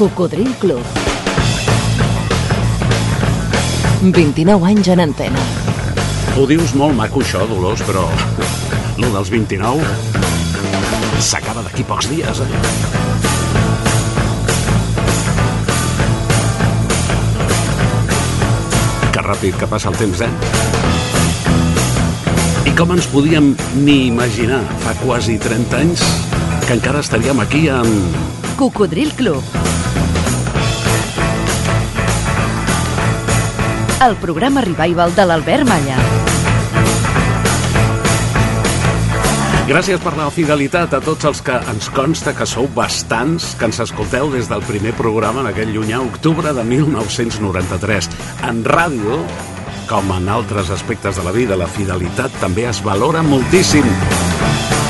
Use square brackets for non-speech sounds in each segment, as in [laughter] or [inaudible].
Cocodril Club. 29 anys en antena. Ho dius molt maco això, Dolors, però lo dels 29 s'acaba d'aquí pocs dies, eh? Que ràpid que passa el temps, eh? I com ens podíem ni imaginar fa quasi 30 anys que encara estaríem aquí amb... Cocodril Club. El programa revival de l'Albert Malla. Gràcies per la fidelitat a tots els que ens consta que sou bastants, que ens escolteu des del primer programa en aquell llunyà octubre de 1993. En ràdio, com en altres aspectes de la vida, la fidelitat també es valora moltíssim.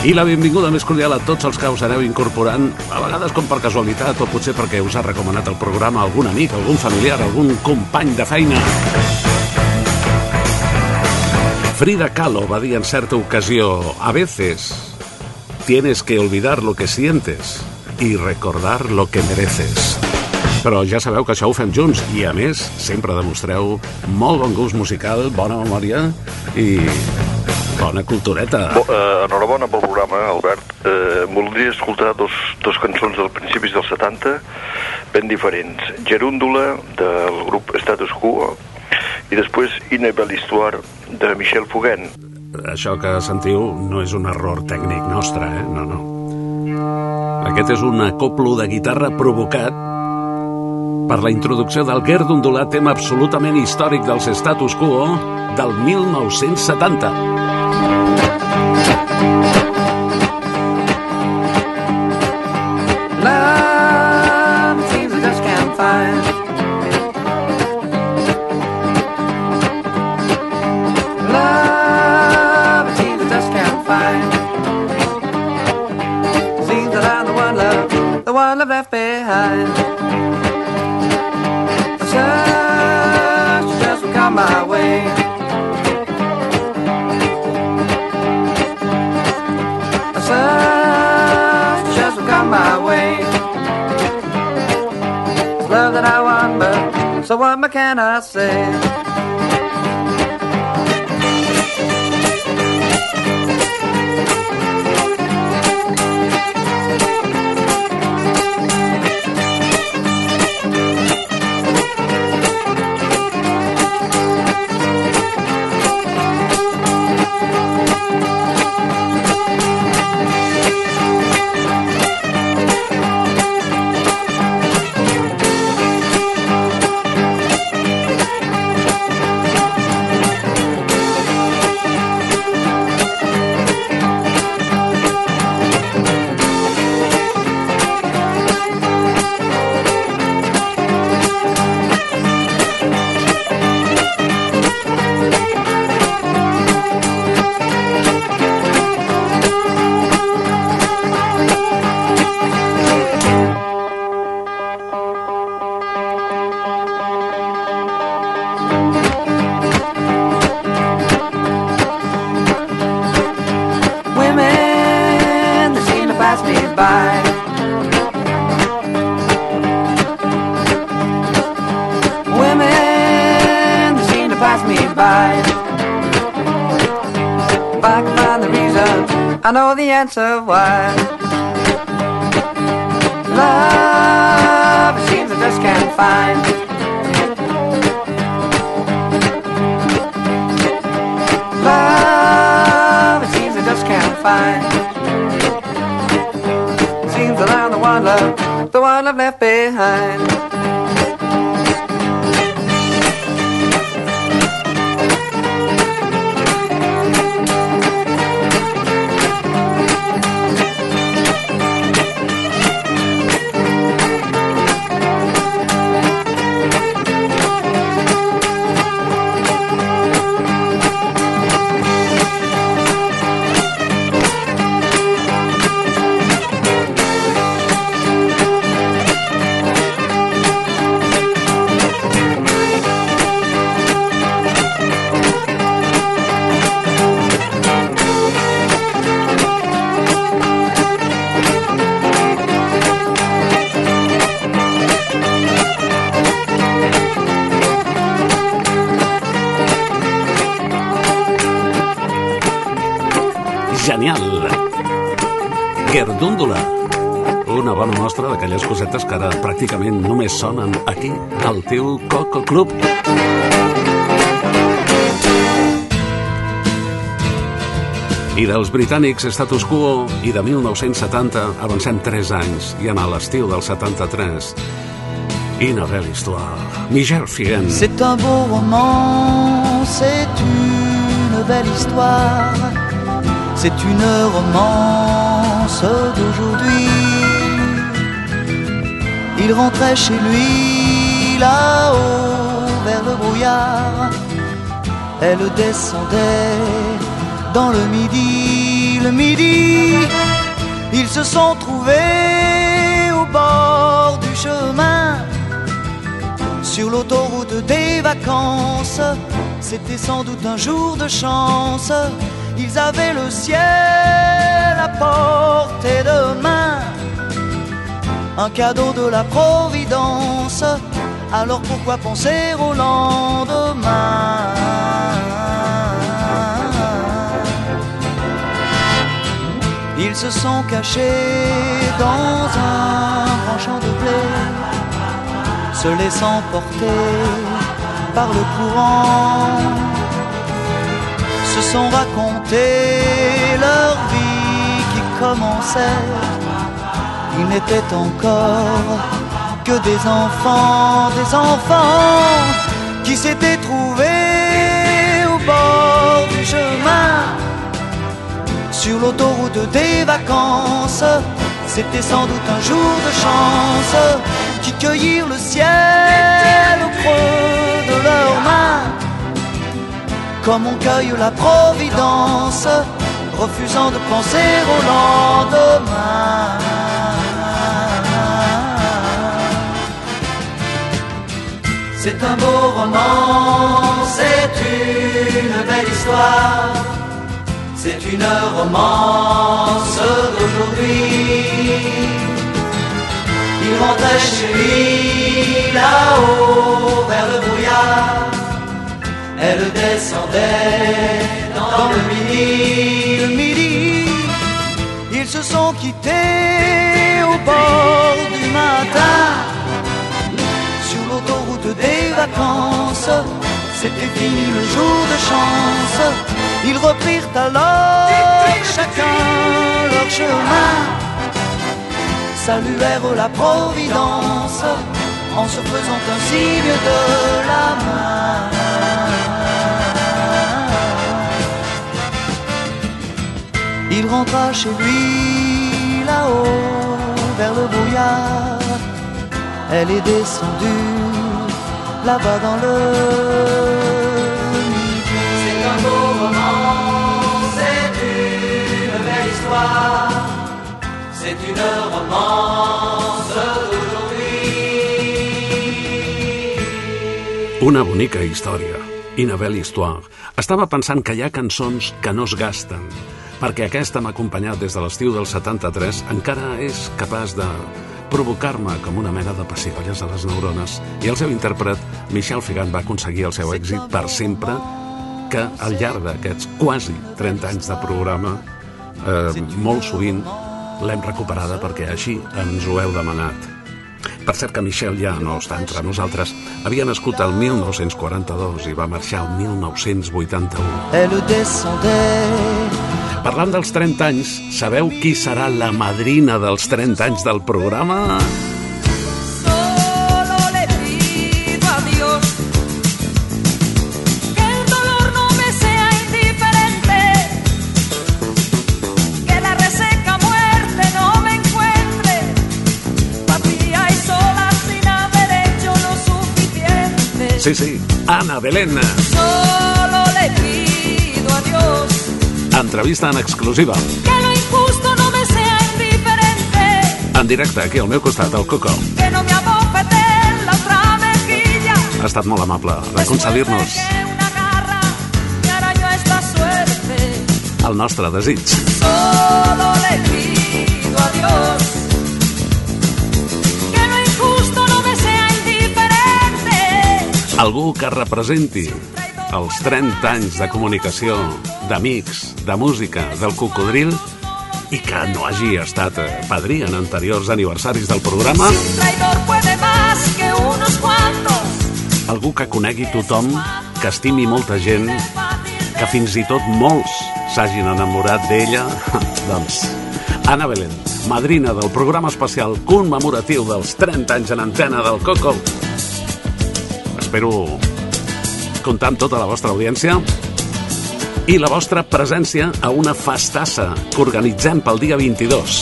I la benvinguda més cordial a tots els que us aneu incorporant, a vegades com per casualitat o potser perquè us ha recomanat el programa algun amic, algun familiar, algun company de feina. Frida Kahlo va dir en certa ocasió, a veces tienes que olvidar lo que sientes y recordar lo que mereces. Però ja sabeu que això ho fem junts i, a més, sempre demostreu molt bon gust musical, bona memòria i bona cultureta. Bo, eh, enhorabona pel programa, Albert. Eh, voldria escoltar dos, dos cançons del principis dels 70 ben diferents. Gerúndula, del grup Status Quo, i després Une belle histoire, de Michel Fugain. Això que sentiu no és un error tècnic nostre, eh? No, no. Aquest és un acoplo de guitarra provocat per la introducció del Guer d'ondulat tema absolutament històric dels status quo del 1970. Thank you. I say? Pass me by. Women, they seem to pass me by. If I can find the reason, I know the answer why. Love, it seems I just can't find. Love, it seems I just can't find. That I'm the one love, the one I've left behind. Cosetes que ara pràcticament només sonen aquí, al teu Coco Club. I dels britànics Status Quo i de 1970 avancem 3 anys i a l'estiu del 73. Une belle histoire. Michel Figuen. C'est un beau roman, c'est une belle histoire, c'est une romance d'aujourd'hui. Il rentrait chez lui là-haut vers le brouillard, elle descendait dans le midi, le midi, ils se sont trouvés au bord du chemin sur l'autoroute des vacances. C'était sans doute un jour de chance. Ils avaient le ciel à portée de main, un cadeau de la Providence. Alors pourquoi penser au lendemain? Ils se sont cachés dans un grand champ de blé se laissant porter par le courant, se sont racontés leur vie qui commençait. Ils n'étaient encore que des enfants, des enfants qui s'étaient trouvés au bord du chemin, sur l'autoroute des vacances. C'était sans doute un jour de chance qui cueillirent le ciel au creux de leurs mains, comme on cueille la providence, refusant de penser au lendemain. C'est un beau roman, c'est une belle histoire, c'est une romance d'aujourd'hui. Il rentrait chez lui là-haut vers le brouillard. Elle descendait dans le midi. Le midi, ils se sont quittés au bord du matin. L'autoroute des vacances, c'était fini le jour de chance. Ils reprirent alors chacun leur chemin saluèrent la Providence en se faisant un signe de la main. Il rentra chez lui là-haut vers le brouillard. Elle est descendue là-bas dans le. C'est un beau roman, c'est une belle histoire. C'est une romance d'aujourd'hui. Una bonica història. Inabel Histoire. Estava pensant que hi ha cançons que no es gasten, perquè aquesta m'ha acompanyat des de l'estiu del 73, encara és capaç de provocar-me com una mena de pessigolles a les neurones i el seu intèrpret, Michel Figan, va aconseguir el seu èxit per sempre que al llarg d'aquests quasi 30 anys de programa eh, molt sovint l'hem recuperada perquè així ens ho heu demanat. Per cert que Michel ja no està entre nosaltres. Havia nascut el 1942 i va marxar el 1981. Elle descendait Parlant dels 30 anys, sabeu qui serà la madrina dels 30 anys del programa? Sí, sí, Anna Belén. Solo Entrevista en exclusiva. que lo injusto no me sea indiferente, En directe, aquí al meu costat, al Coco. que no me abofete la otra mejilla. Ha estat molt amable de concedir-nos el nostre desig. solo le pido a Dios que lo injusto no me sea indiferente. Algú que representi els 30 anys de comunicació, d'amics, de música, del cocodril, i que no hagi estat eh, padrí en anteriors aniversaris del programa, algú que conegui tothom, que estimi molta gent, que fins i tot molts s'hagin enamorat d'ella, [laughs] doncs Anna Belén, madrina del programa especial commemoratiu dels 30 anys en antena del Coco. Espero comptar amb tota la vostra audiència i la vostra presència a una festassa que organitzem pel dia 22.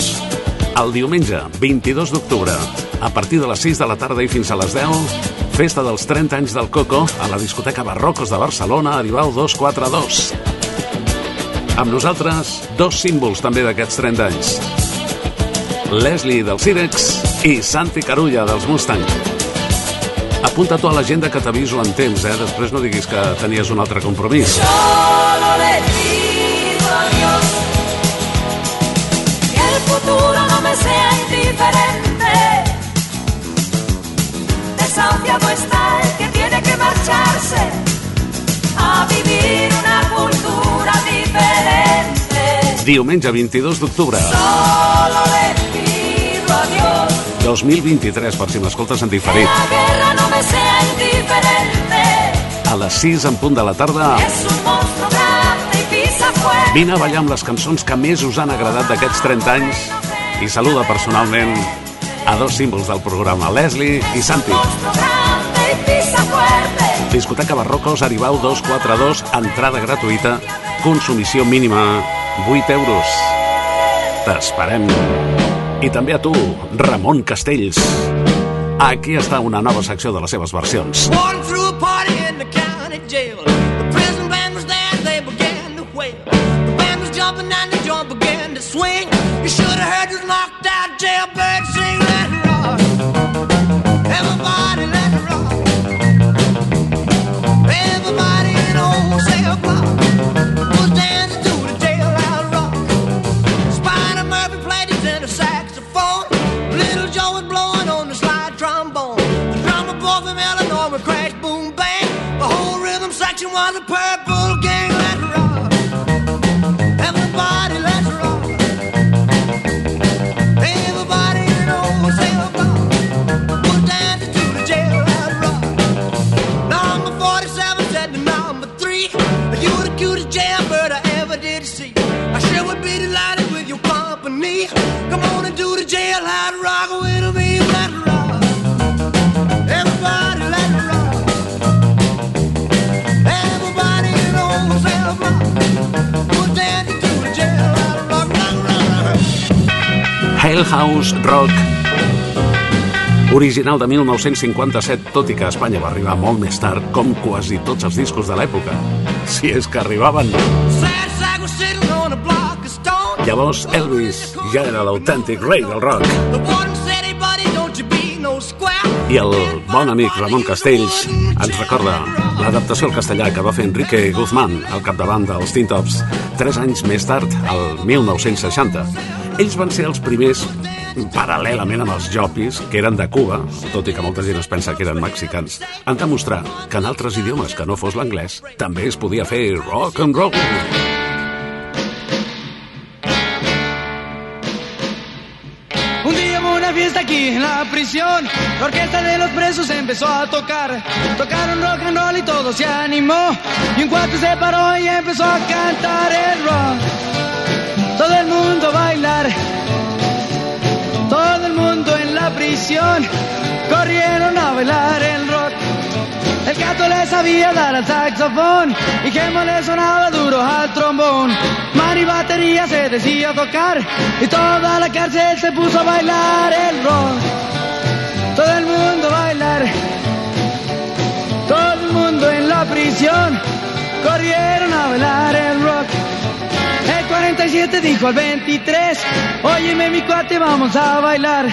El diumenge 22 d'octubre, a partir de les 6 de la tarda i fins a les 10, festa dels 30 anys del Coco a la discoteca Barrocos de Barcelona, Aribau 242. Amb nosaltres, dos símbols també d'aquests 30 anys. Leslie dels Cirex i Santi Carulla dels Mustang. Apunta tu a l'agenda que t'aviso en temps, eh? Després no diguis que tenies un altre compromís. Solo Diumenge 22 d'octubre, Solo le pido a Dios 2023, per si m'escoltes en diferit. la guerra no me sea indiferente. A les 6 en punt de la tarda, Es un monstruo grande y pisa fuerte. vine a ballar amb les cançons que més us han agradat d'aquests 30 anys i saluda personalment a dos símbols del programa, Leslie i Santi. Discoteca Barrocos, Aribau 242, entrada gratuïta, consumició mínima 8 euros. T'esperem. I també a tu, Ramon Castells. Aquí està una nova secció de les seves versions. Walking through a party in the county jail. The prison band was there, they began to wail. The band was jumping and the joint began to swing. You should have heard this knocked out jailbird sing, let rhythm section was a purple Hell House Rock original de 1957, tot i que a Espanya va arribar molt més tard, com quasi tots els discos de l'època. Si és que arribaven. Llavors Elvis ja era l'autèntic rei del rock. I el bon amic Ramon Castells ens recorda l'adaptació al castellà que va fer Enrique Guzmán al capdavant dels Teen Tops tres anys més tard, al 1960. Ells van ser els primers, paral·lelament amb els Jopis, que eren de Cuba, tot i que molta gent es pensa que eren mexicans, han demostrar que en altres idiomes que no fos l'anglès també es podia fer rock and roll. Un día hubo una fiesta aquí en la prisión. La de los presos empezó a tocar. Tocaron rock and roll y todo se animó. Y un cuate se paró y empezó a cantar el rock. Todo el mundo bailar. Todo el mundo en la prisión. Corrieron a bailar el rock. El gato le sabía dar al saxofón y Gemo le sonaba duro al trombón. Mani batería se decía tocar y toda la cárcel se puso a bailar el rock. Todo el mundo bailar, todo el mundo en la prisión corrieron a bailar el rock. El 47 dijo al 23, óyeme mi cuate, vamos a bailar.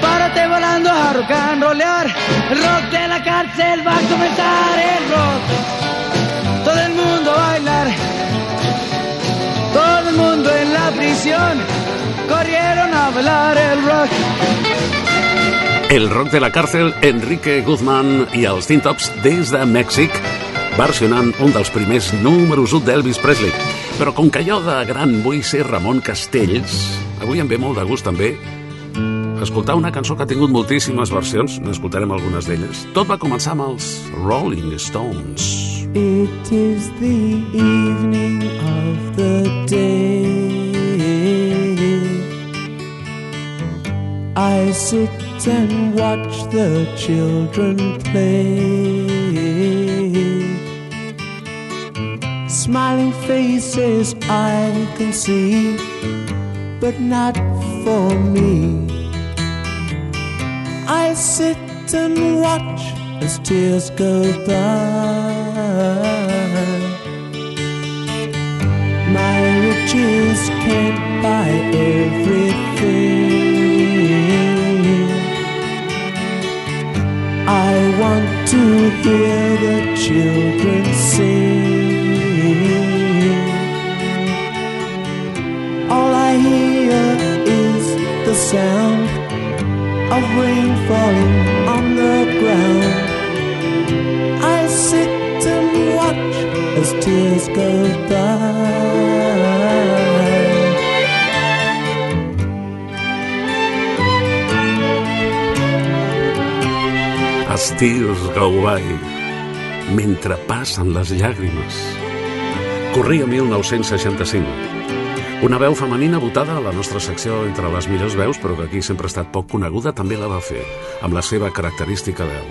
Párate volando a rock and rollear. El rock de la cárcel va a comenzar el rock. Todo el mundo a bailar. Todo el mundo en la prisión corrieron a bailar el rock. El rock de la càrcel, Enrique Guzmán els Teen Tops des de Mèxic, versionant un dels primers números 1 d'Elvis Presley. Però com que jo de gran vull ser Ramon Castells, avui em ve molt de gust també escoltar una cançó que ha tingut moltíssimes versions, n'escoltarem algunes d'elles. Tot va començar amb els Rolling Stones. It is the evening of the day. I sit and watch the children play. Smiling faces I can see, but not for me. I sit and watch as tears go by. My riches can't buy everything. I want to hear the children sing. I hear is the sound of rain falling on the ground. I sit and watch as tears go by. Tirs go by, mentre passen les llàgrimes. Corria 1965. Una veu femenina votada a la nostra secció entre les millors veus, però que aquí sempre ha estat poc coneguda, també la va fer, amb la seva característica veu.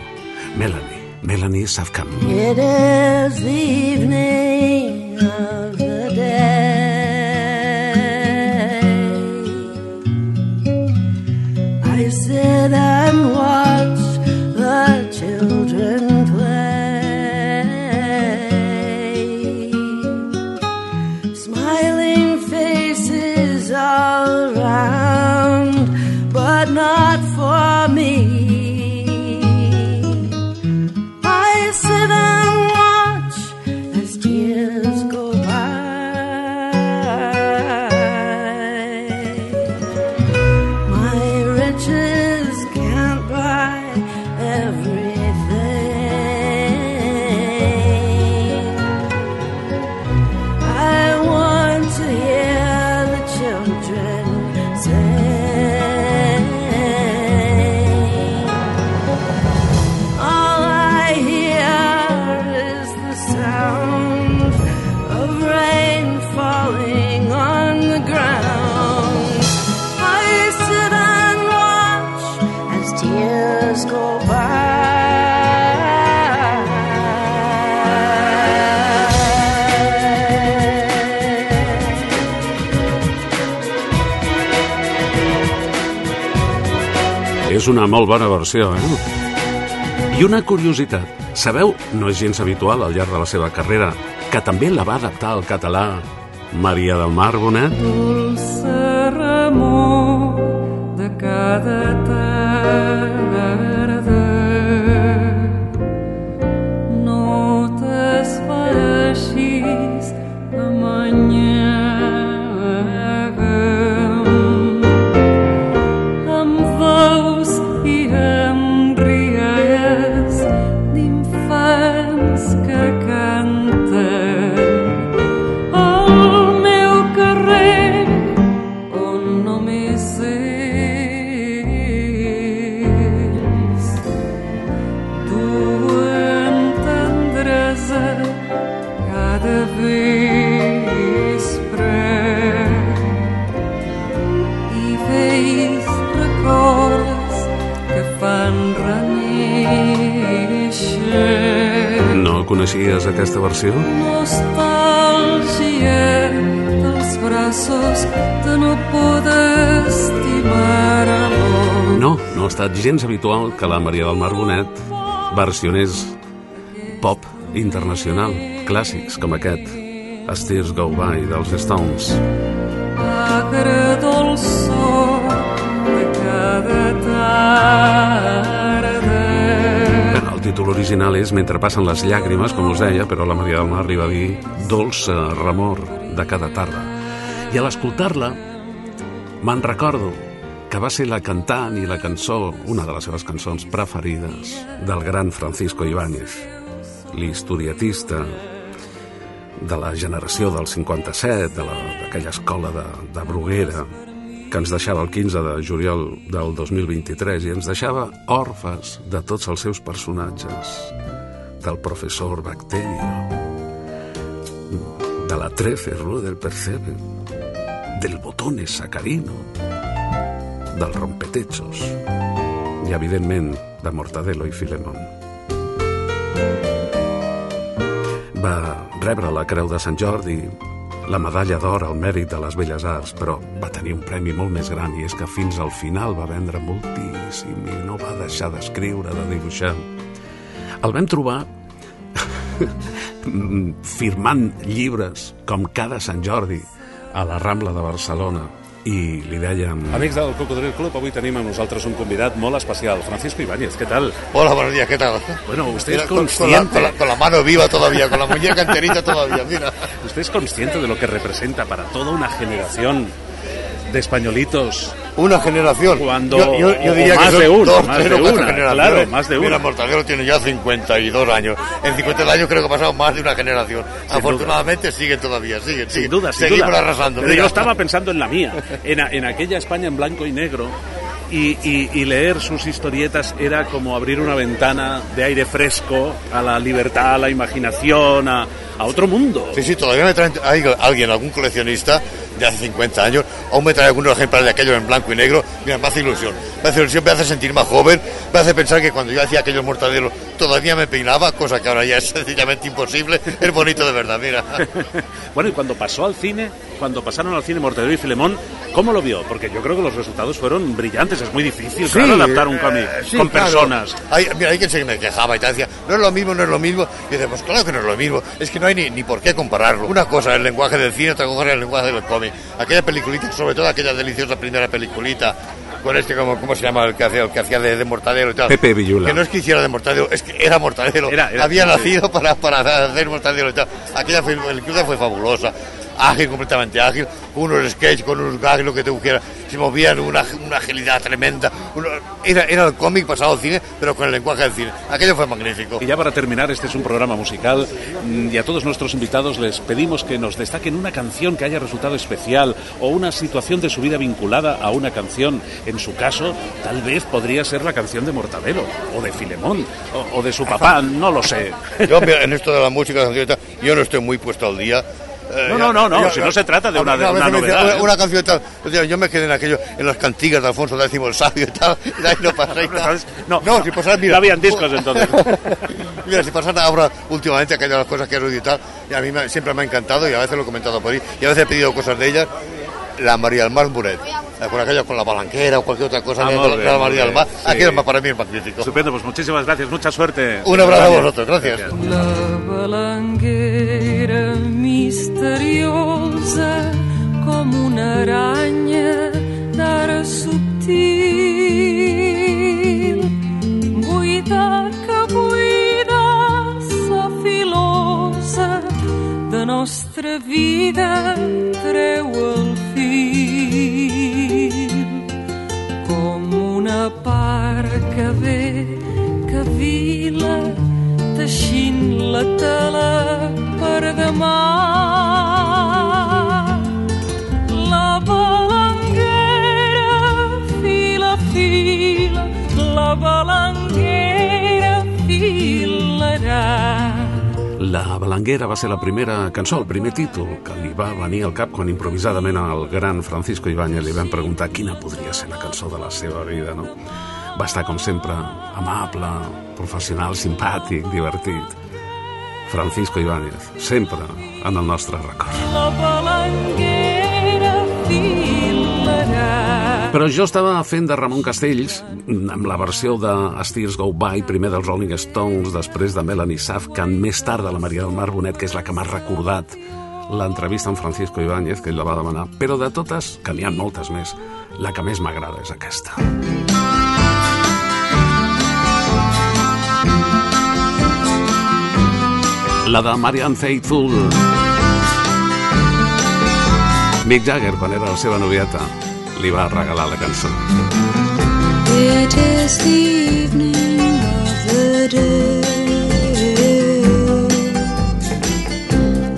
Melanie, Melanie Safkan. It is the una molt bona versió, eh? I una curiositat. Sabeu, no és gens habitual al llarg de la seva carrera, que també la va adaptar al català Maria del Mar Bonet? Dolça remor de cada gens habitual que la Maria del Mar Bonet versionés pop internacional, clàssics com aquest, As Tears Go By, dels Stones. Agre de cada tarda. El títol original és Mentre passen les llàgrimes, com us deia, però la Maria del Mar arriba a dir Dolça remor de cada tarda. I a l'escoltar-la, me'n recordo que va ser la cantant i la cançó, una de les seves cançons preferides, del gran Francisco Ibáñez, l'historiatista de la generació del 57, de la- d'aquella escola de, de Bruguera, que ens deixava el 15 de juliol del 2023 i ens deixava orfes de tots els seus personatges, del professor Bacterio, de la 13 Rue del Percebe, del Botone Sacarino, del Rompetechos i, evidentment, de Mortadelo i Filemón. Va rebre la Creu de Sant Jordi, la medalla d'or al mèrit de les Belles Arts, però va tenir un premi molt més gran i és que fins al final va vendre moltíssim i no va deixar d'escriure, de dibuixar. El vam trobar [laughs] firmant llibres com cada Sant Jordi a la Rambla de Barcelona i li dèiem... Amics del Cocodril Club, avui tenim amb nosaltres un convidat molt especial, Francisco Ibáñez, ¿qué tal? Hola, buenos días, ¿qué tal? Bueno, usted Mira, es con, con la, consciente... con la- con la mano viva todavía, con la muñeca enterita todavía, mira. ¿Usted es consciente de lo que representa para toda una generación de españolitos? Una generación. Cuando yo, yo- yo o diría más que de una, dos, más de una, claro, más de Mira, una. Mortadelo tiene ya 52 años. En 52 años creo que ha pasado más de una generación. Afortunadamente siguen todavía, siguen, siguen. Sin duda, sin Seguimos duda. arrasando. Pero mira. yo estaba pensando en la mía, en, en aquella España en blanco y negro. Y, y- y leer sus historietas era como abrir una ventana de aire fresco a la libertad, a la imaginación, a, a otro mundo. Sí, sí, todavía me traen hay alguien, algún coleccionista de hace 50 años, aún me trae algunos ejemplares de aquellos en blanco y negro. Mira, me hace ilusión. Me hace ilusión, me hace sentir más joven, me hace pensar que cuando yo hacía aquellos mortadelos todavía me peinaba, cosa que ahora ya es [laughs] sencillamente imposible. Es bonito de verdad, mira. [laughs] Bueno, y cuando pasó al cine, cuando pasaron al cine Mortadelo y Filemón, ¿cómo lo vio? Porque yo creo que los resultados fueron brillantes. Es muy difícil, Sí, claro, adaptar un cómic eh, sí, con claro. personas. Hay, mira, hay quien se me quejaba y te decía, no es lo mismo, no es lo mismo. Y dice, pues claro que no es lo mismo. Es que no hay ni, ni por qué compararlo. Una cosa es el lenguaje del cine, otra cosa es el lenguaje del cómic. Aquella peliculita, sobre todo aquella deliciosa primera peliculita, con este, como, ¿cómo se llama? El que hacía, el que hacía de, de Mortadelo y tal. Pepe Villula. Que no es que hiciera de Mortadelo, es que era Mortadelo. Era, era, Había sí, nacido para, para hacer Mortadelo y tal. Aquella película fue fabulosa. Ágil, completamente ágil, unos sketches, con unos gags, lo que te pusiera. Se movían una, una agilidad tremenda. Uno- era, era el cómic pasado al cine, pero con el lenguaje del cine. Aquello fue magnífico. Y ya para terminar, este es un programa musical mm, y a todos nuestros invitados les pedimos que nos destaquen una canción que haya resultado especial o una situación de su vida vinculada a una canción. En su caso, tal vez podría ser la canción de Mortadelo o de Filemón o, o de su [laughs] papá, no lo sé. Yo en esto de la música, yo no estoy muy puesto al día. Eh, No, ya- no, no, no, ya- si no se trata de una- una dicen, novedad, Una, ¿eh? una canción y tal. o sea, Yo me quedé en aquello, en las cantigas de Alfonso X el Sabio y tal. Y ahí no pasé tal. No, no, si pasara, mira. no habían discos entonces. [laughs] Mira, si pasara ahora últimamente aquellas las cosas que oído y tal, y a mí me- siempre me ha encantado y a veces lo he comentado por ahí, y a veces he pedido cosas de ellas. La María del Mar Muret, con aquello con la balanquera o cualquier otra cosa Ah, bé, la María del Mar, sí. aquello para mí es magnífico. Estupendo, pues muchísimas gracias, mucha suerte. Un abrazo a vosotros, gracias. La balanguera misteriosa com una aranya d'ara subtil buida que buida sa filosa de nostra vida treu el fil. Com una part que ve que vila teixint la tela per demà. La balanguera fila, fila, la balanguera filarà. La Balanguera va ser la primera cançó, el primer títol que li va venir al cap quan improvisadament al gran Francisco Ibáñez li van preguntar quina podria ser la cançó de la seva vida, no? Va estar, com sempre, amable, professional, simpàtic, divertit. Francisco Ibáñez, sempre en el nostre record. La balanguera filarà. Però jo estava fent de Ramon Castells amb la versió de Steers Go By, primer dels Rolling Stones, després de Melanie Safkan, més tard de la Maria del Mar Bonet, que és la que m'ha recordat l'entrevista amb Francisco Ibáñez, que ell la va demanar. Però de totes, que n'hi ha moltes més, la que més m'agrada és aquesta. La de Marianne Faithfull. Mick Jagger, quan era la seva novieta, li va regalar la cançó. It is the evening of the day.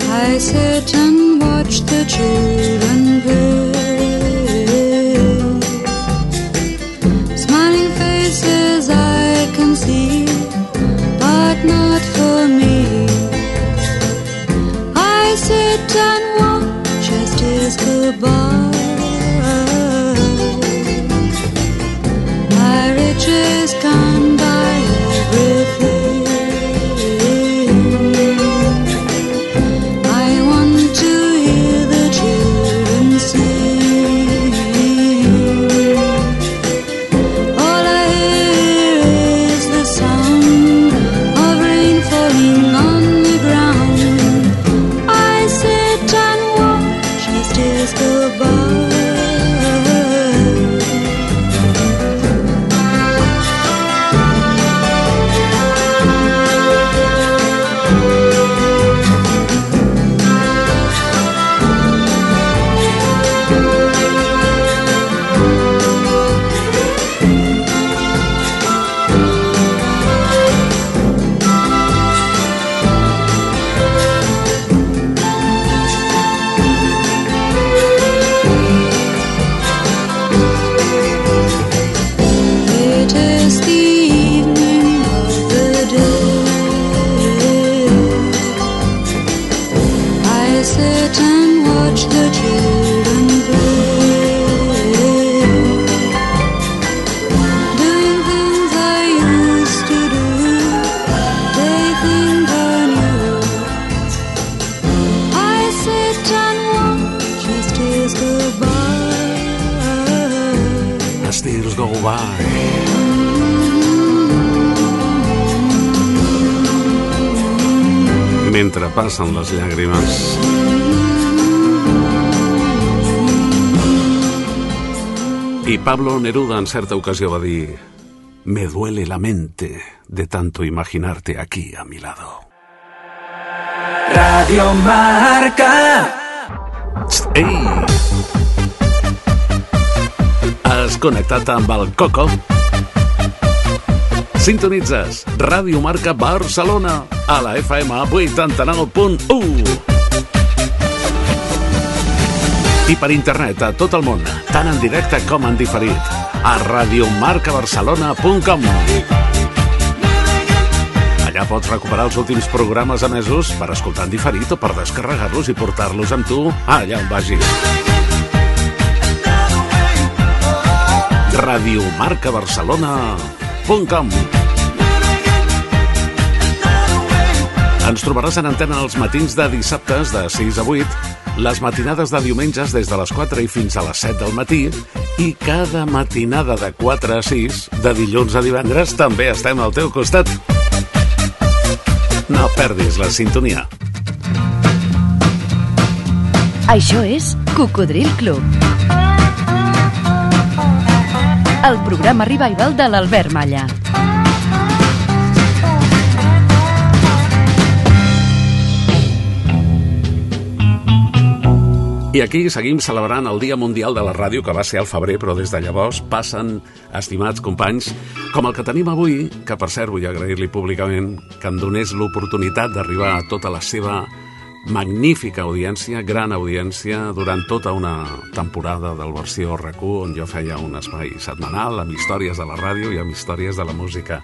I the children play. Smiling faces I can see, but not and watch as tears go Pablo Neruda en certa ocasió va dir Me duele la mente de tanto imaginarte aquí a mi lado. Radio Marca. Ei! Has connectat amb el Coco? Sintonitzes Ràdio Marca Barcelona a la FM 89.1 i per internet a tot el món, tant en directe com en diferit, a radiomarcabarcelona.com. Allà pots recuperar els últims programes emesos per escoltar en diferit o per descarregar-los i portar-los amb tu allà on vagis. radiomarcabarcelona.com Ens trobaràs en antena els matins de dissabtes de 6 a 8, les matinades de diumenges des de les 4 i fins a les 7 del matí i cada matinada de 4 a 6, de dilluns a divendres, també estem al teu costat. No perdis la sintonia. Això és Cocodril Club. El programa revival de l'Albert Malla. I aquí seguim celebrant el Dia Mundial de la Ràdio, que va ser al febrer, però des de llavors passen, estimats companys, com el que tenim avui, que per cert vull agrair-li públicament que em donés l'oportunitat d'arribar a tota la seva magnífica audiència, gran audiència, durant tota una temporada del versió rac on jo feia un espai setmanal amb històries de la ràdio i amb històries de la música.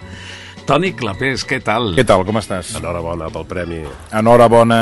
Toni Clapés, què tal? Què tal, com estàs? Enhorabona pel premi. Enhorabona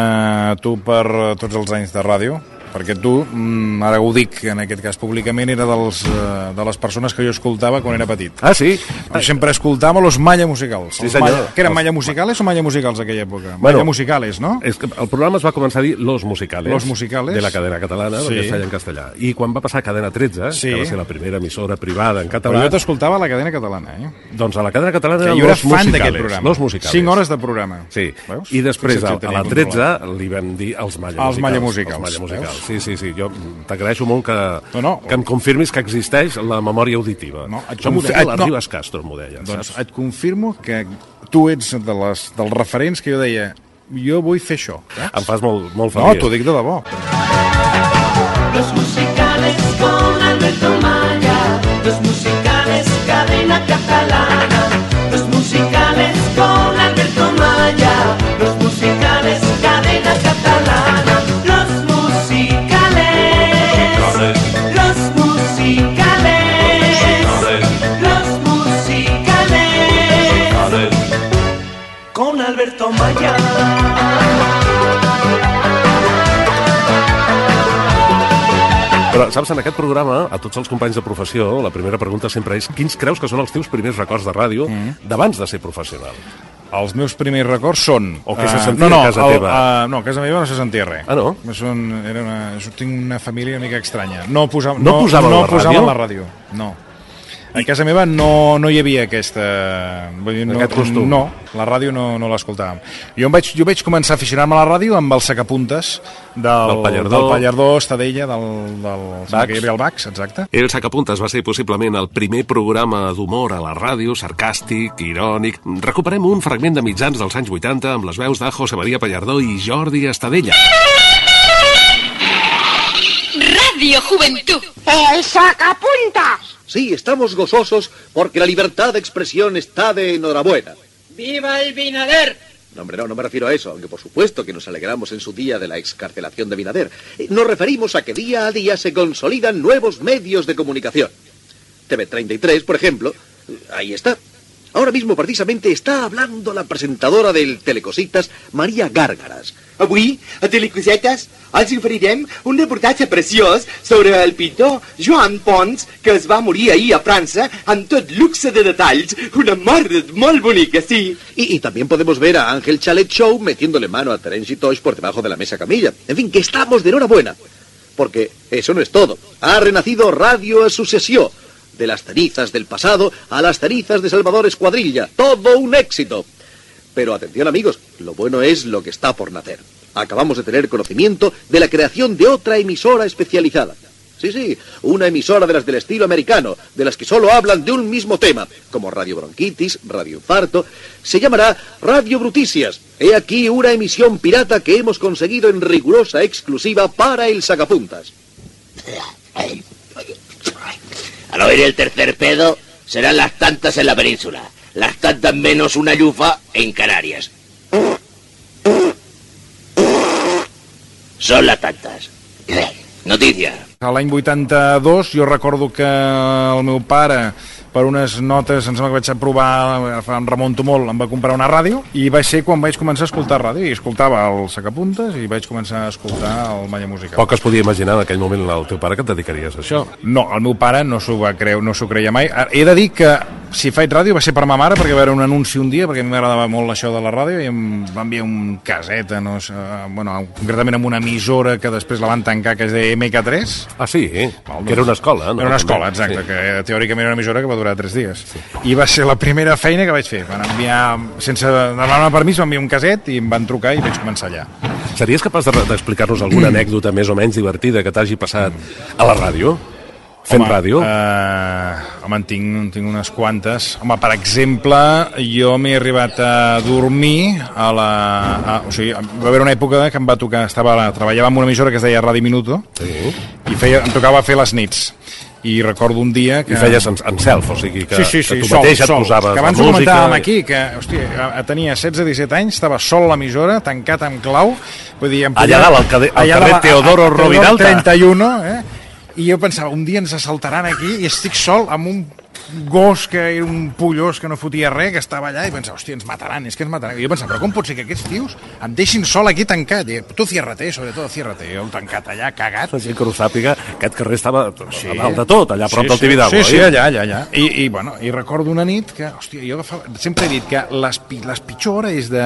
a tu per tots els anys de ràdio, perquè tu, mm, ara ho dic en aquest cas públicament, era dels, eh, de les persones que jo escoltava quan era petit. Ah, sí? Jo sempre escoltava los Malla Musicals. Sí, Els senyor. Malla, que eren Els- Malla Musicales o Malla Musicals aquella època? Bueno, Malla Musicales, no? És que el programa es va començar a dir Los Musicales. Los Musicales. De la cadena catalana, Sí. perquè es feia en castellà. I quan va passar a Cadena 13, Sí. que va ser la primera emissora privada en Però català... jo t'escoltava a la cadena catalana, eh? Doncs a la cadena catalana Que eren era Los fan Musicales. d'aquest programa. Los Musicales. 5 hores de programa. Sí, Veus? i després a, a la tenia 13 controlat. li vam dir els Malla Els Musicals. Malla Musicals, Els Malla Musicals. Sí, sí, sí. Jo t'agraeixo molt que, No, no. que em confirmis que existeix la memòria auditiva. No, et Això m'ho confi- deia et- la no. Ribas Castro, m'ho deia, Doncs saps? et confirmo que tu ets de les, dels referents que jo deia jo vull fer això. Em fas molt, molt No, feliç. t'ho dic de debò. Los musicales con Alberto Maya, los musicales cadena catalana, Però, saps, en aquest programa, a tots els companys de professió, la primera pregunta sempre és quins creus que són els teus primers records de ràdio mm. d'abans de ser professional? Els meus primers records són... O què se eh, sentia no, no, a casa el, teva? Uh, no, a casa meva no se sentia res. Ah, no? Són, era una, tinc una família una mica estranya. No, posava, No posaven no la posaven ràdio? la ràdio? No. A casa meva no, no hi havia aquesta... Vull dir, no, Aquest costum. No, la ràdio no, no l'escoltàvem. Jo, em vaig, jo vaig començar a aficionar-me a la ràdio amb els sacapuntes del, Del Pallardó. del Pallardó, Estadella, del, del, Bax. Que hi havia el Bax, exacte. El Sacapuntes va ser possiblement el primer programa d'humor a la ràdio, sarcàstic, irònic. Recuperem un fragment de mitjans dels anys 80 amb les veus de José María Pallardó i Jordi Estadella. Radio Juventud. ¡El sacapuntas! Sí, estamos gozosos porque la libertad de expresión está de enhorabuena. ¡Viva el Binader! No, hombre, no, no me refiero a eso, aunque por supuesto que nos alegramos en su día de la excarcelación de Binader. Eh, Nos referimos a que día a día se consolidan nuevos medios de comunicación. TV33, por ejemplo, eh, ahí está. Ahora mismo precisamente está hablando la presentadora del Telecositas, María Gárgaras. Avui, a Telecosetes, els oferirem un reportatge preciós sobre el pintor Joan Pons, que es va morir ahir a França amb tot luxe de detalls. Una mort molt bonica, sí. Y, y también podemos ver a Ángel Chalet Show metiéndole mano a Terence Tosh por debajo de la mesa camilla. En fin, que estamos de enhorabuena. Porque eso no es todo. Ha renacido Radio Asociación. De las cenizas del pasado a las cenizas de Salvador Escuadrilla. Todo un éxito. Pero atención amigos, lo bueno es lo que está por nacer. Acabamos de tener conocimiento de la creación de otra emisora especializada. Sí, sí, una emisora de las del estilo americano, de las que solo hablan de un mismo tema, como Radio Bronquitis, Radio Infarto. Se llamará Radio Bruticias. He aquí una emisión pirata que hemos conseguido en rigurosa exclusiva para el Sacapuntas. Al oír el tercer pedo, serán las tantas en la península. Las tantas menos una yufa en Canarias. Son las tantas. Noticia. A L'any 82 jo recordo que el meu pare per unes notes, em sembla que vaig aprovar, em remonto molt, em va comprar una ràdio i va ser quan vaig començar a escoltar ràdio i escoltava el Sacapuntes i vaig començar a escoltar el Malla Musical. Poc es podia imaginar en aquell moment el teu pare que et dedicaries a això. No, el meu pare no s'ho va creu, no s'ho creia mai. He de dir que si faig ràdio va ser per ma mare perquè va veure un anunci un dia perquè a mi m'agradava molt això de la ràdio i em va enviar un caseta, no sé, eh, bueno, concretament amb una emissora que després la van tancar que és de MK3. Ah, sí? Que era una escola, no? Era una escola, exacte, Sí. que teòricament era una emissora que va durar tres dies. Sí. I va ser la primera feina que vaig fer. Van enviar, sense demanar permís, van enviar un caset i em van trucar i vaig començar allà. Series capaç de- d'explicar-nos alguna [clears throat] anècdota més o menys divertida que t'hagi passat a la ràdio? Fent home, ràdio? Eh, home, en tinc, en tinc unes quantes. Home, per exemple, jo m'he arribat a dormir a la... A, o sigui, va haver una època que em va tocar... Estava, treballava en una emissora que es deia Ràdio Minuto sí. i feia, em tocava fer les nits. I recordo un dia que... I feies en, en self, o sigui que, sí, sí, sí, que tu sol, mateix et sol. posaves que abans la música... comentàvem aquí, que hòstia, tenia 16-17 anys, estava sol a l'emissora, tancat amb clau, vull dir, em Allà dalt, al al carrer Teodoro a- Roviralta. 31, eh? I jo pensava, un dia ens assaltaran aquí i estic sol amb un gos que era un pollós que no fotia res, que estava allà i pensava, hòstia, ens mataran, és que ens mataran. I jo pensava, però com pot ser que aquests tios em deixin sol aquí tancat? I, tu ciérrate, sobretot ciérrate. Jo el tancat allà, cagat. La gent que no sàpiga, aquest carrer estava sí. a dalt de tot, allà prop sí, del Tibidabo, sí, sí, allà, allà, allà. I, i, bueno, i recordo una nit que, hòstia, jo agafava, sempre he dit que les, les pitjor hora és de,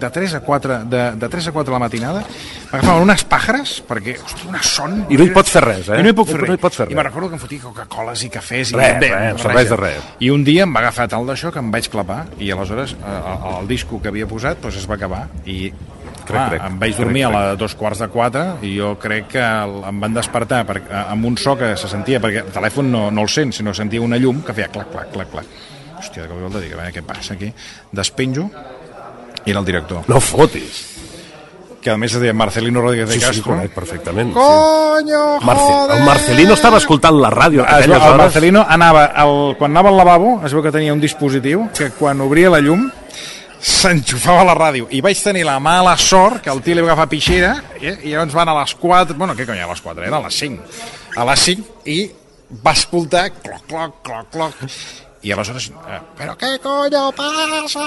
de 3 a 4 de, de 3 a 4 de la matinada m'agafaven unes pàjares perquè, hòstia, una son I no hi pots fer res, eh? i no hi puc fer No hi res, pots fer i res. me'n recordo que em fotia Coca-Coles i cafès i Res, bé, res, barreja. res de res. i un dia em va agafar tal d'això que em vaig clapar i aleshores eh, el, el disco que havia posat doncs es va acabar i Clar, crec. em vaig Crec, dormir a crec. la dos quarts de quatre i jo crec que em van despertar per, amb un so que se sentia, perquè el telèfon no, no el sent, sinó sentia una llum que feia clac, clac, clac, clac. Hòstia, de cop i volta dic, a veure què passa aquí. Despenjo i era el director. No fotis. Que a més es deia Marcelino Rodríguez de Sí, sí, Castro. conec perfectament. Coño, Marce el Marcelino estava escoltant la ràdio a aquelles el hores. Marcelino anava, al, quan anava al lavabo, es veu que tenia un dispositiu que quan obria la llum s'enxufava la ràdio i vaig tenir la mala sort que el tio li va agafar pixera eh? i llavors van a les 4 bueno, què cony, a les 4, era a les 5 a les 5 i va escoltar cloc, cloc, cloc, cloc I aleshores, eh, però què coño passa?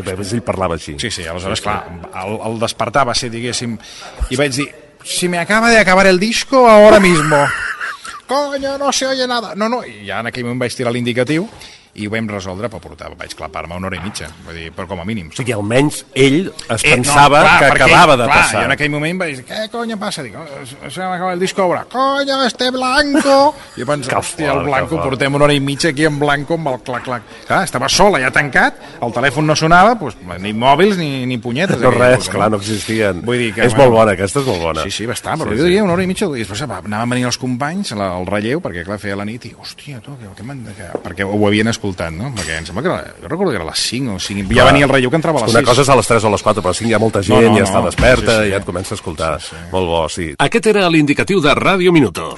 Sí, però ell parlava així. Sí, sí, aleshores, clar, el, el despertar va ser, diguéssim, i vaig dir, si me acaba de acabar el disco ahora mismo. [laughs] Coño, no se oye nada. No, no, i ja en aquell moment vaig tirar l'indicatiu i ho vam resoldre, però portar, vaig clapar-me una hora i mitja, vull dir, però com a mínim. O sigui, almenys ell es pensava que perquè acabava ell, de clar, passar. Jo en aquell moment vaig dir, què coño passa? Dic, "Oh, se m'acaba el disco ahora. Coño, este blanco! I [laughs] jo penso, Que hòstia, el blanco, que portem una hora i mitja aquí en blanco amb el clac-clac. Clar, estava sola, ja tancat, el telèfon no sonava, doncs, ni mòbils ni, ni punyetes. No res, clar, no existien. Vull dir que, és bueno, molt bona, aquesta és molt bona. Sí, sí, bastant, però Sí, jo sí. diria una hora i mitja, i després anaven venint els companys la, al relleu, perquè clar, feia la nit, i hòstia, tu, que, que m'han de... Que... Perquè ho havien escoltat, no? Perquè em sembla que era, jo recordo que era a les 5 o 5, ja Clar. venia el relleu que entrava a les Una 6. cosa és a les 3 o a les 4, però a les 5 hi ha molta gent, No, no, ja està no. desperta, Sí, sí. ja et comença a escoltar. Sí, sí. Molt bo, sí. Aquest era l'indicatiu de Ràdio Minuto.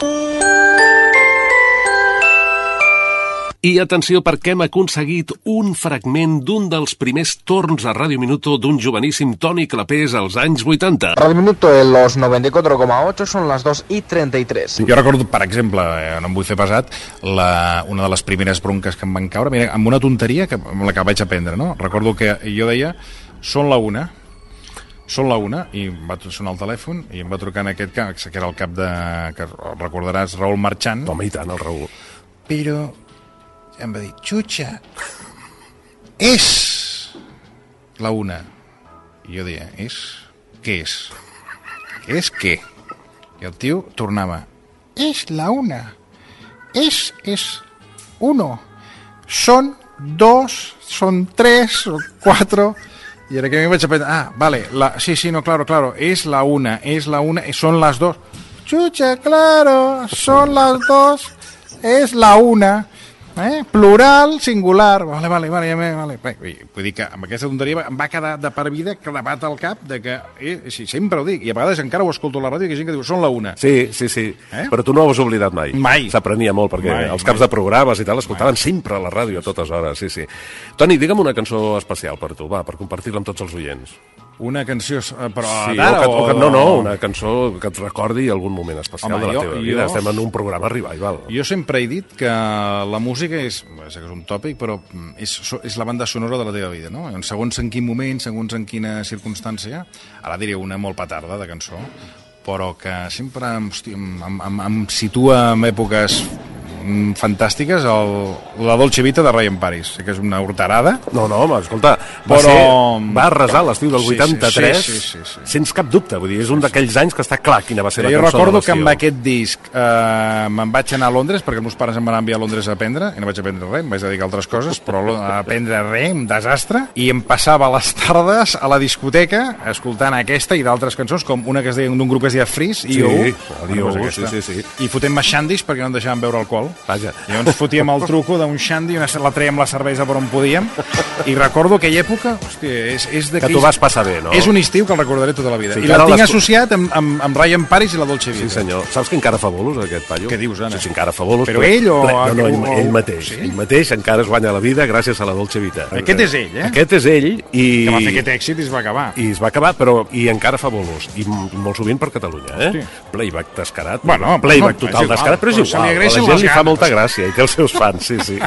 I atenció perquè hem aconseguit un fragment d'un dels primers torns a Ràdio Minuto d'un joveníssim Toni Clapés als anys 80. Radio Minuto en los 94,8 son las 2 y 33. Jo recordo, per exemple, eh, no em vull fer pesat, la, una de les primeres bronques que em van caure, mira, amb una tonteria que, amb la que vaig aprendre, no? Recordo que jo deia, són la una, són la una, i em va sonar el telèfon, i em va trucar en aquest cap, que era el cap de, que recordaràs, Raül Marchant. Home, i tant, el Raül. Però xutxa, és la una. I jo deia, és? Què és? És què? I el tio tornava, és la una. És, és uno. Són dos, són tres, són quatre... I ara que mi vaig aprendre, ah, vale, la, sí, sí, no, claro, claro, és la una, és la una, i són les dos. Chucha, claro, són les dos, és la una. Eh? Plural, singular. Vale, vale, vale, vale. Bé, vull dir que amb aquesta tonteria em va quedar de per vida clavat al cap de que, eh, sí, sempre ho dic, i a vegades encara ho escolto a la ràdio, que hi ha gent que diu, són la una. Sí, sí, sí. Eh? Però tu no ho has oblidat mai. Mai. S'aprenia molt, perquè Mai, els caps mai. de programes i tal escoltaven sempre a la ràdio a totes hores, sí, sí. Toni, digue'm una cançó especial per tu, va, per compartir-la amb tots els oients. Una canció, eh, però Sí, d'ara o que, o que, o- no, no, una cançó que et recordi algun moment especial Home, de la jo- teva jo- vida. Estem en un programa revival. Jo sempre he dit que la música és, sé que és un tòpic, però mm, és, és la banda sonora de la teva vida, no? En segons en quin moment, segons en quina circumstància, ara diré una molt petarda de cançó, però que sempre em, hosti, em, em, em, situa en èpoques fantàstiques el, la Dolce Vita de Ryan Paris, Sé que és una horterada. No, no, home, escolta, va, Però- ser, va arrasar l'estiu del Sí, sí, 83 sí, sí, sí, sí. sense cap dubte. Vull dir, és un d'aquells anys que està clar quina va ser jo la cançó recordo de que amb aquest disc eh, me'n vaig anar a Londres perquè els meus pares em van enviar a Londres a aprendre i no vaig aprendre res, em vaig dedicar a altres coses però a aprendre res, un desastre i em passava les [laughs] tardes a la discoteca escoltant aquesta i d'altres cançons com una que es deia d'un grup que es deia Freeze i Sí, Jo, aquesta. sí, sí, sí. i fotent-me xandis perquè no em deixaven beure alcohol Vaja. i llavors fotíem el truco d'un xandi una, la traiem la cervesa per on podíem i recordo aquella època hòstia, és, és Que t'ho vas passar bé, no? és un estiu que el recordaré tota la vida Sí, i la tinc associat amb, amb, amb Ryan Paris i la Dolce Vita Sí, senyor. Saps que encara fa bolos, aquest paio? Què dius, Anna? Sí, sí, encara fa bolos. Però ell o- No, no, ell, o- ell mateix. Sí? Ell mateix encara es guanya la vida gràcies a la Dolce Vita. Aquest és ell, eh? Aquest és ell i... que va fer aquest èxit i es va acabar I es va acabar, però i encara fa bolos. I molt sovint per Catalunya, eh? Hosti. Playback descarat. Bueno, Playback bueno, total igual, descarat, però és però se li igual. A la agraeixen gent les li fa molta gràcia i té els seus fans, sí, sí.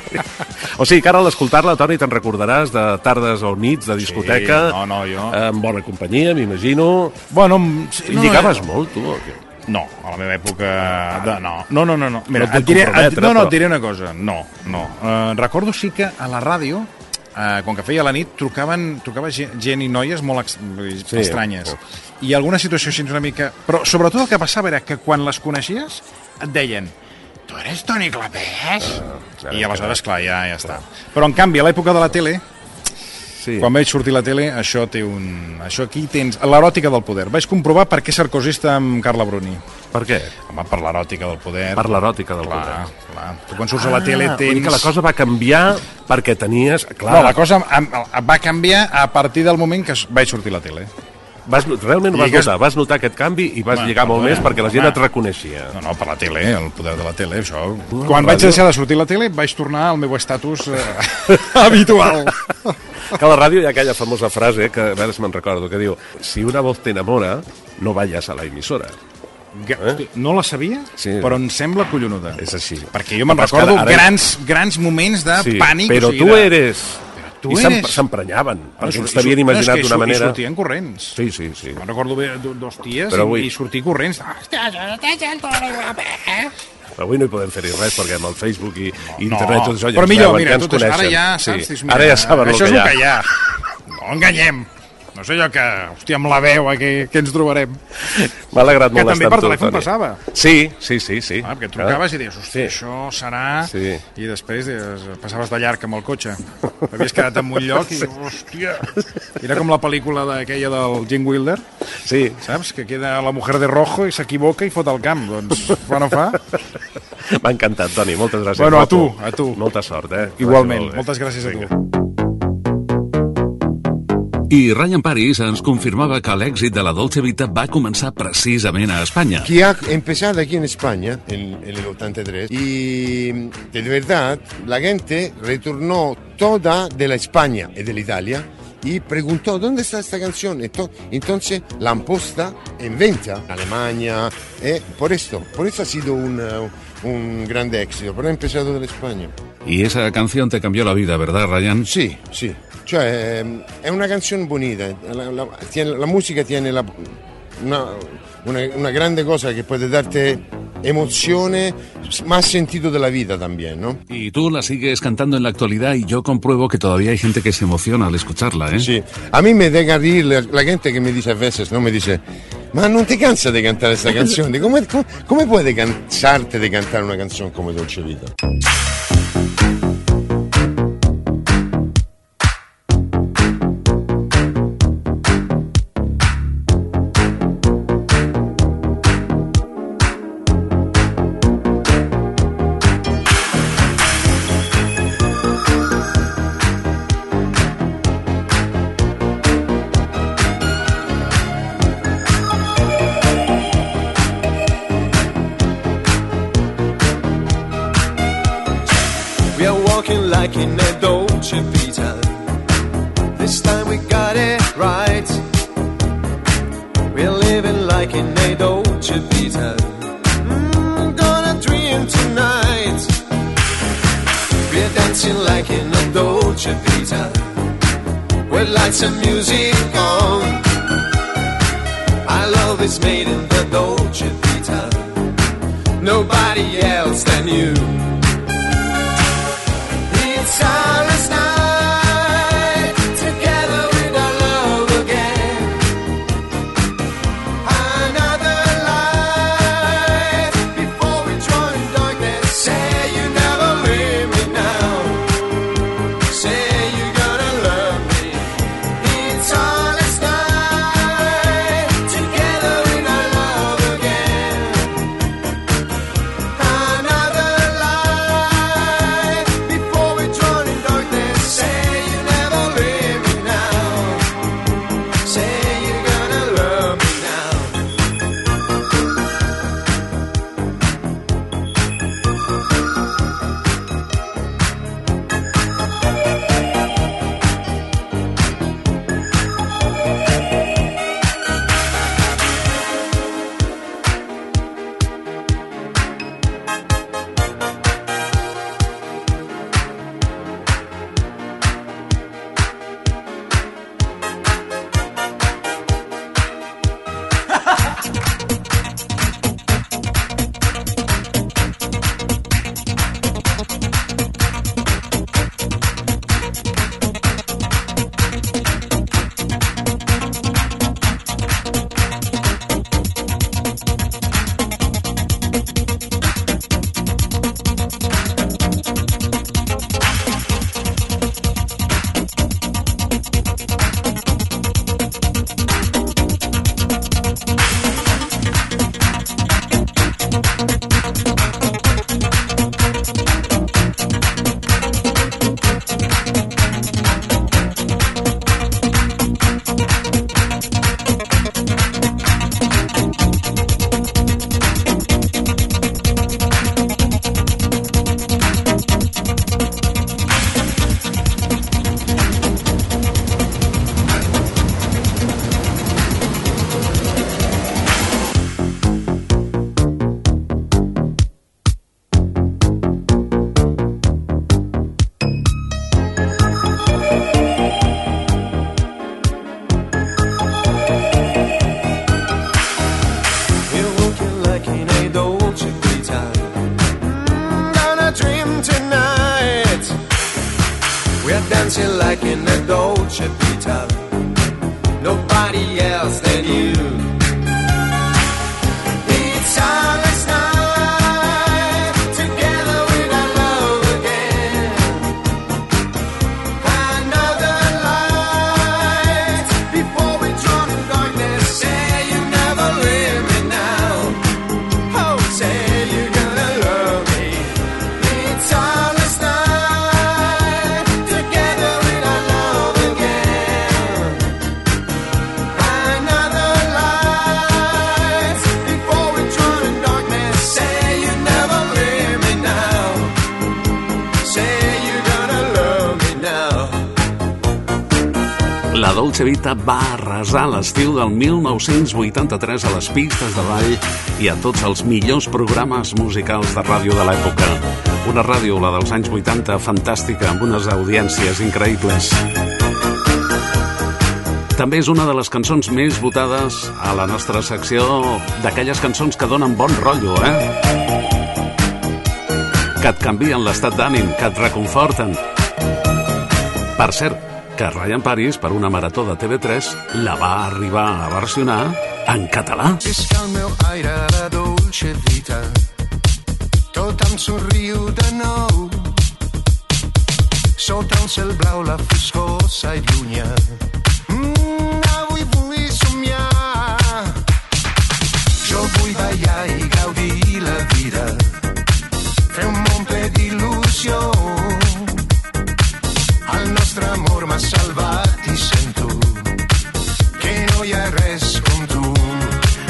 o sigui que ara a l'escoltar-la, Toni, te'n recordaràs de tardes o nits de discoteca, no, no, jo- amb bona companyia, m'imagino. Bueno, sí, no, lligaves eh, molt, tu, o què? No, a la meva època... De, no, no, no, no. no. Mira, No et diré, et, no, no, et diré una cosa. No, no. Uh, recordo sí que a la ràdio, uh, quan que feia la nit, trucaven, trucava gent, gent i noies molt ex, Sí. estranyes. I alguna situació així una mica... Però sobretot el que passava era que quan les coneixies et deien tu eres Toni Clapés? I aleshores, clar, ja, ja està. Però, en canvi, a l'època de la tele, Sí. quan vaig sortir a la tele, això té un... Això aquí tens l'eròtica del poder. Vaig comprovar per què Sarkozy està amb Carla Bruni. Per què? Home, per l'eròtica del poder. Per l'eròtica del clar, poder. Clar. Tu quan surts a la tele vull dir tens... que la cosa va canviar perquè tenies... Clar, No, la cosa va canviar a partir del moment que vaig sortir a la tele. Vas, realment ho vas Lligues- notar, vas notar aquest canvi i vas Home, lligar molt home, més perquè la gent home. et reconeixia. No, no, per la tele, el poder de la tele, això. No, Quan vaig ràdio. deixar de sortir a la tele, vaig tornar al meu estatus eh, [laughs] habitual. [laughs] Que a la ràdio hi ha aquella famosa frase, que a veure si me'n recordo, que diu si una voz te enamora, no vayas a la emisora. Ga- hosti, No la sabia, Sí. però em sembla collonuda. És així. Perquè jo me'n recordo ara- grans, grans moments de Sí, pànic. però o sigui, tu de- eres... tu I eres- s'emprenyaven, perquè t'havien no, és imaginat d'una manera... I sortien corrents. Sí, sí, sí. Me'n recordo bé dos ties Però avui- i sortir corrents. Ah, Avui no hi podem fer-hi res, perquè amb el Facebook i, No, internet tot això ja però millor, veuen, mira, ja ens tot això, ara coneixen. ja, saps? Sí. Dius, mira, Ara ja saben això el és que el hi ha. que hi ha. No enganyem. No sé jo que, hòstia, amb la veu, eh, que, que ens trobarem. M'ha alegrat Que molt també estar per amb tu, telèfon Toni. passava. Sí, sí, sí. sí. Ah, perquè trucaves i deies, hòstia, això serà... Sí. I després deies, passaves de llarg amb el cotxe. Havies quedat en un lloc i, hòstia... Era com la pel·lícula d'aquella del Jim Wilder. Sí. Saps? Que queda la mujer de rojo i s'equivoca i fot el camp. Doncs fa no fa. M'ha encantat, Toni, moltes gràcies. Bueno, a tu, a tu. Molta sort, eh? Que Igualment, molt moltes gràcies a tu. Vinga. I Ryan Paris ens confirmava que l'èxit de la Dolce Vita va començar precisament a Espanya. que ha empezado aquí en España en, en el 83 y de verdad la gente retornó toda de la España y de la Italia y preguntó dónde está esta canción Ento- entonces la han puesta en venta en Alemania y por esto por eso ha sido un, eh, un grande éxito pero ha empezado de España Y esa canción te cambió la vida, ¿verdad, Ryan? Sí, sì. Cioè, ehm, è una canzone bonita. La, la- tiene- la musica tiene la- una, una- una grande cosa che può darti emozione, más sentido de la vida también, ¿no? Y tú la sigues cantando en la actualidad y yo compruebo que todavía hay gente que se emociona al escucharla, ¿eh? Sí. A mí me deja rir la, la gente che mi dice a veces, no me dice, ma non ti cansa di cantare questa canzone? Come, come, come puoi cansarti di cantare una canzone come Dolce Vita? Thank you. Arrasar l'estiu del 1983 a les pistes de ball i a tots els millors programes musicals de ràdio de l'època. Una ràdio, la dels anys 80, fantàstica, amb unes audiències increïbles. També és una de les cançons més votades a la nostra secció d'aquelles cançons que donen bon rotllo, eh? Que et canvien l'estat d'ànim, que et reconforten. Per cert, que Ryan Paris, per una marató de TV3, la va arribar a versionar en català. Visca el meu aire de dolce vita Tot em somriu de nou. Sota un cel blau la foscor s'allunya. Mm,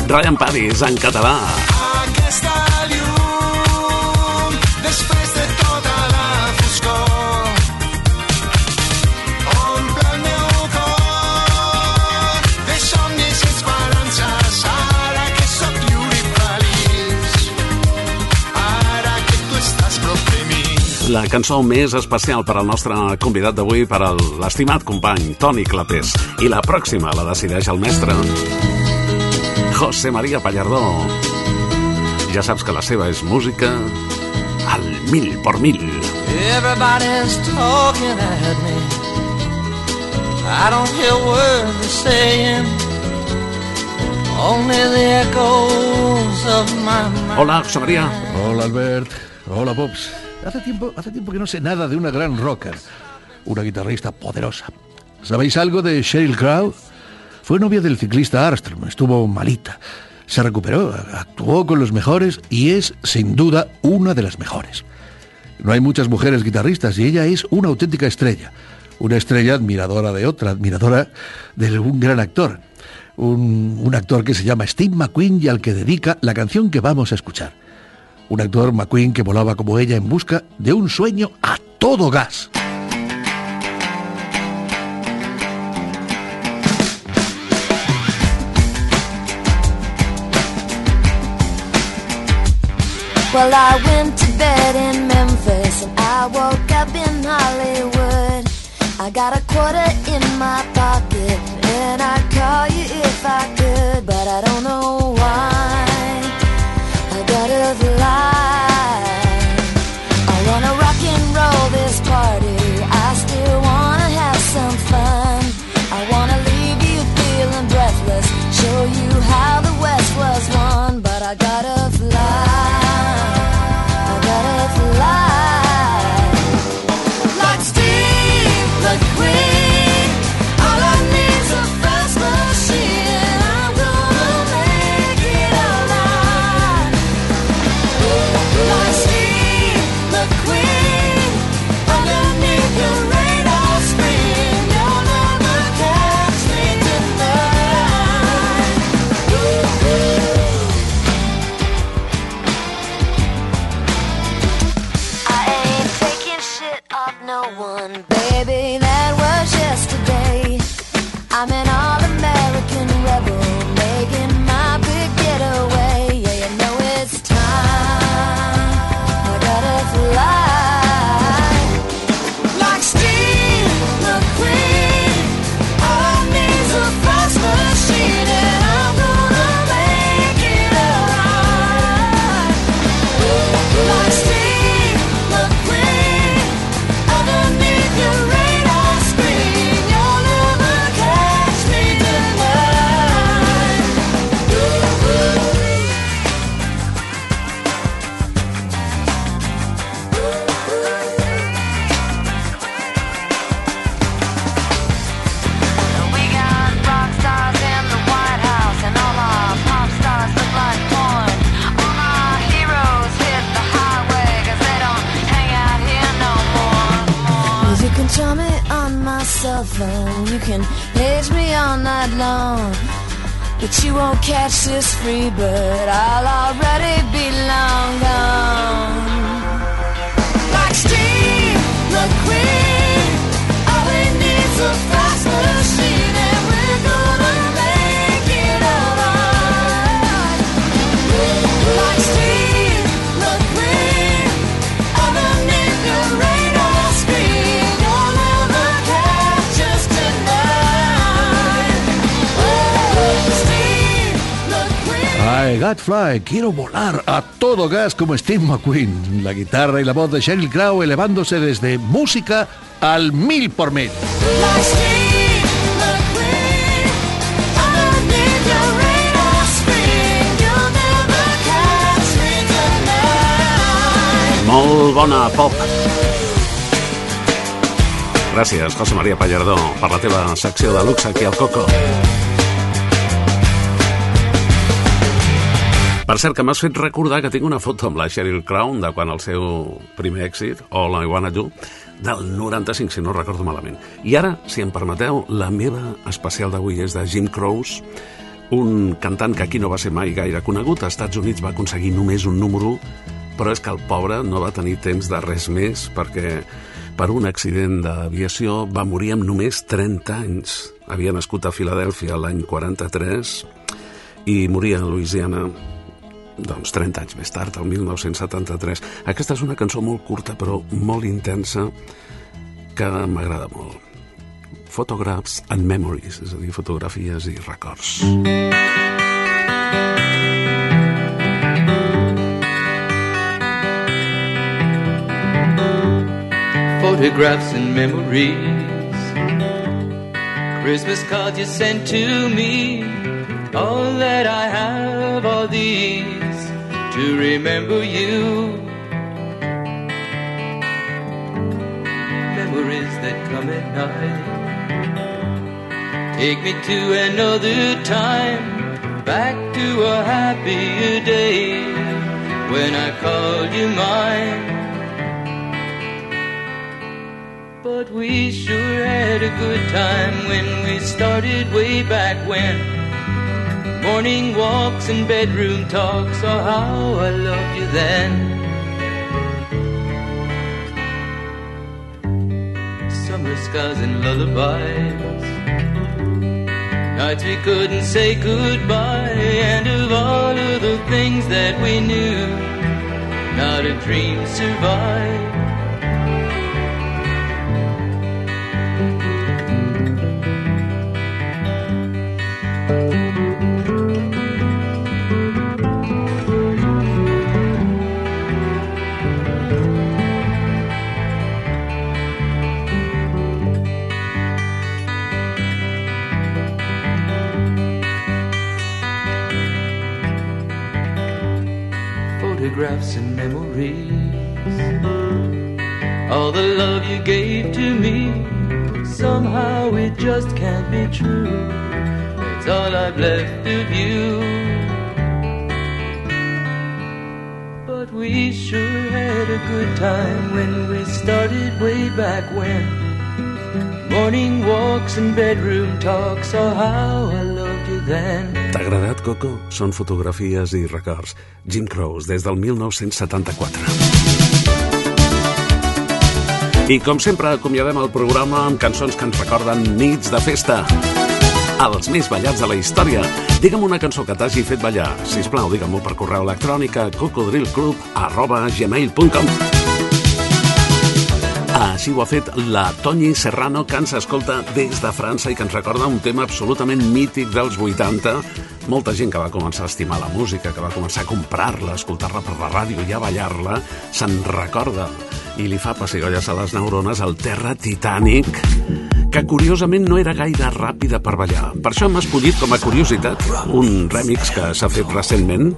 Ryan Paris, en català. Aquesta llum, després de tota la foscor, omple el meu cor de somnis i esperances, ara que sóc lliure i feliç, ara que tu estàs prop de mi. La cançó més especial per al nostre convidat d'avui, per a l'estimat company Toni Clapés. I la pròxima la decideix el mestre José María Pallardó. Ja saps que la seva és música al mil por mil. Everybody's talking at me. I don't hear words they're saying. Only the echoes of my mind. Hola, José María. Hola Albert, hola Pops. Hace tiempo, hace tiempo que no sé nada de una gran rocker, una guitarrista poderosa. ¿Sabéis algo de Sheryl Crow? Fue novia del ciclista Armstrong, estuvo malita. Se recuperó, actuó con los mejores y es, sin duda, una de las mejores. No hay muchas mujeres guitarristas y ella es una auténtica estrella. Una estrella admiradora de otra, admiradora de un gran actor. Un, un actor que se llama Steve McQueen y al que dedica la canción que vamos a escuchar. Un actor McQueen que volaba como ella en busca de un sueño a todo gas. Well, I went to bed in Memphis and I woke up in Hollywood. I got a quarter in my pocket and I'd call you if I could, but I don't know why. I gotta fly. I'm an fly, quiero volar a todo gas como Steve McQueen. La guitarra y la voz de Sheryl Crow elevándose desde música al mil por mil. Molt bona pop. Gràcies, José María Pallardó, per la teva secció de luxe aquí al Coco. Per cert, que m'has fet recordar que tinc una foto amb la Sheryl Crow de quan el seu primer èxit, All I Wanna Do, del 95, si no recordo malament. I ara, si em permeteu, la meva especial d'avui és de Jim Crows, un cantant que aquí no va ser mai gaire conegut. Als Estats Units va aconseguir només un número 1, però és que el pobre no va tenir temps de res més perquè per un accident d'aviació va morir amb només 30 anys. Havia nascut a Filadèlfia l'any 43 i moria a Louisiana doncs 30 anys més tard, el 1973. Aquesta és una cançó molt curta però molt intensa que m'agrada molt. Photographs and Memories, és a dir, fotografies i records. photographs and memories. Christmas cards you sent to me. All that I have are these to remember you. Memories that come at night. Take me to another time, back to a happier day when I called you mine. But we sure had a good time when we started way back when. Morning walks and bedroom talks, oh how I loved you then. Summer skies and lullabies. Nights we couldn't say goodbye, and of all of the things that we knew, not a dream survived. Photographs and memories. All the love you gave to me, somehow it just can't be true. It's all I've left of you. But we sure had a good time when we started way back when. Morning walks and bedroom talks, oh how I loved you then. T'ha agradat, Coco? Són fotografies i records. Jim Crows, des del 1974. I com sempre, acomiadem el programa amb cançons que ens recorden nits de festa. Els més ballats de la història. Digue'm una cançó que t'hagi fet ballar. Si us plau, digue'm-ho per correu electrònic a cocodrilclub arroba gmail.com Així ho ha fet la Toni Serrano, que ens escolta des de França i que ens recorda un tema absolutament mític dels 80. Molta gent que va començar a estimar la música, que va començar a comprar-la, a escoltar-la per la ràdio i a ballar-la, se'n recorda i li fa pessigolles a les neurones al Terra Titanic, que curiosament no era gaire ràpida per ballar. Per això hem escollit com a curiositat un remix que s'ha fet recentment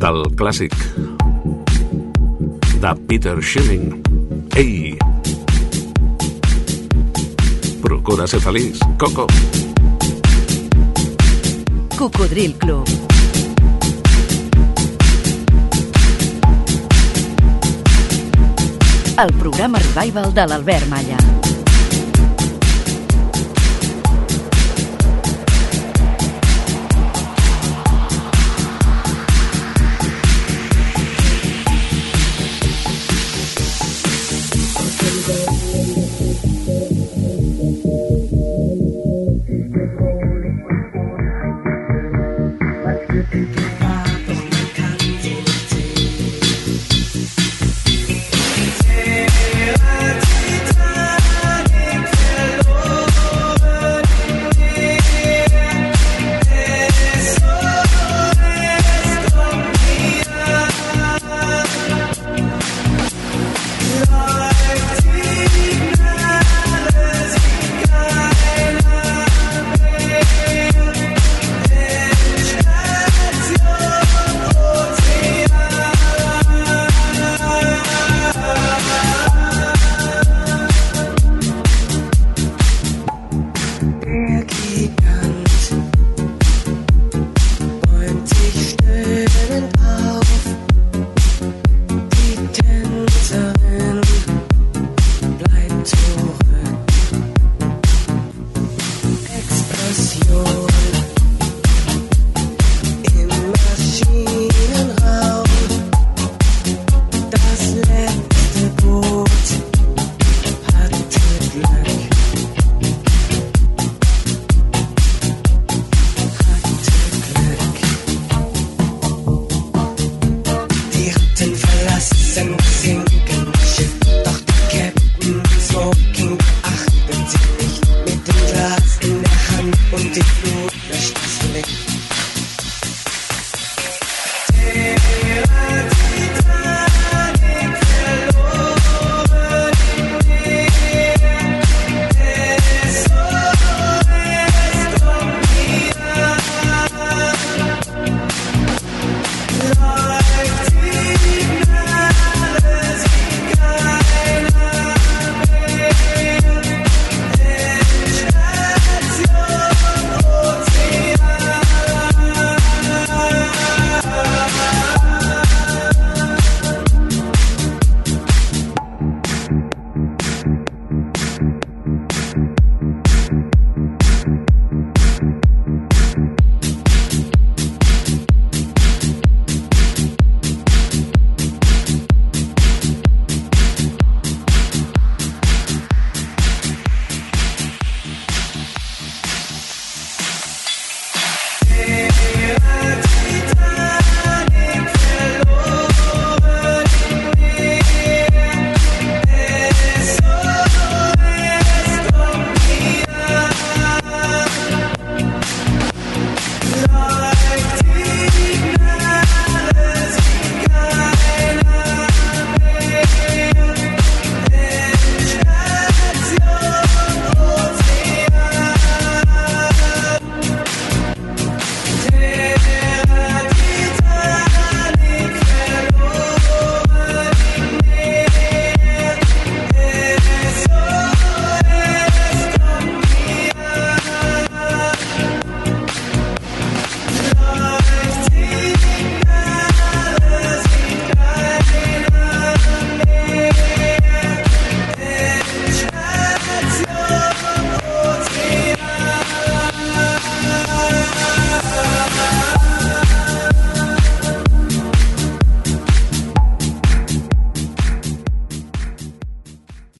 del clàssic de Peter Schilling. Ei! Procura ser feliç, Coco. Cocodril Club. el programa Revival de l'Albert Malla.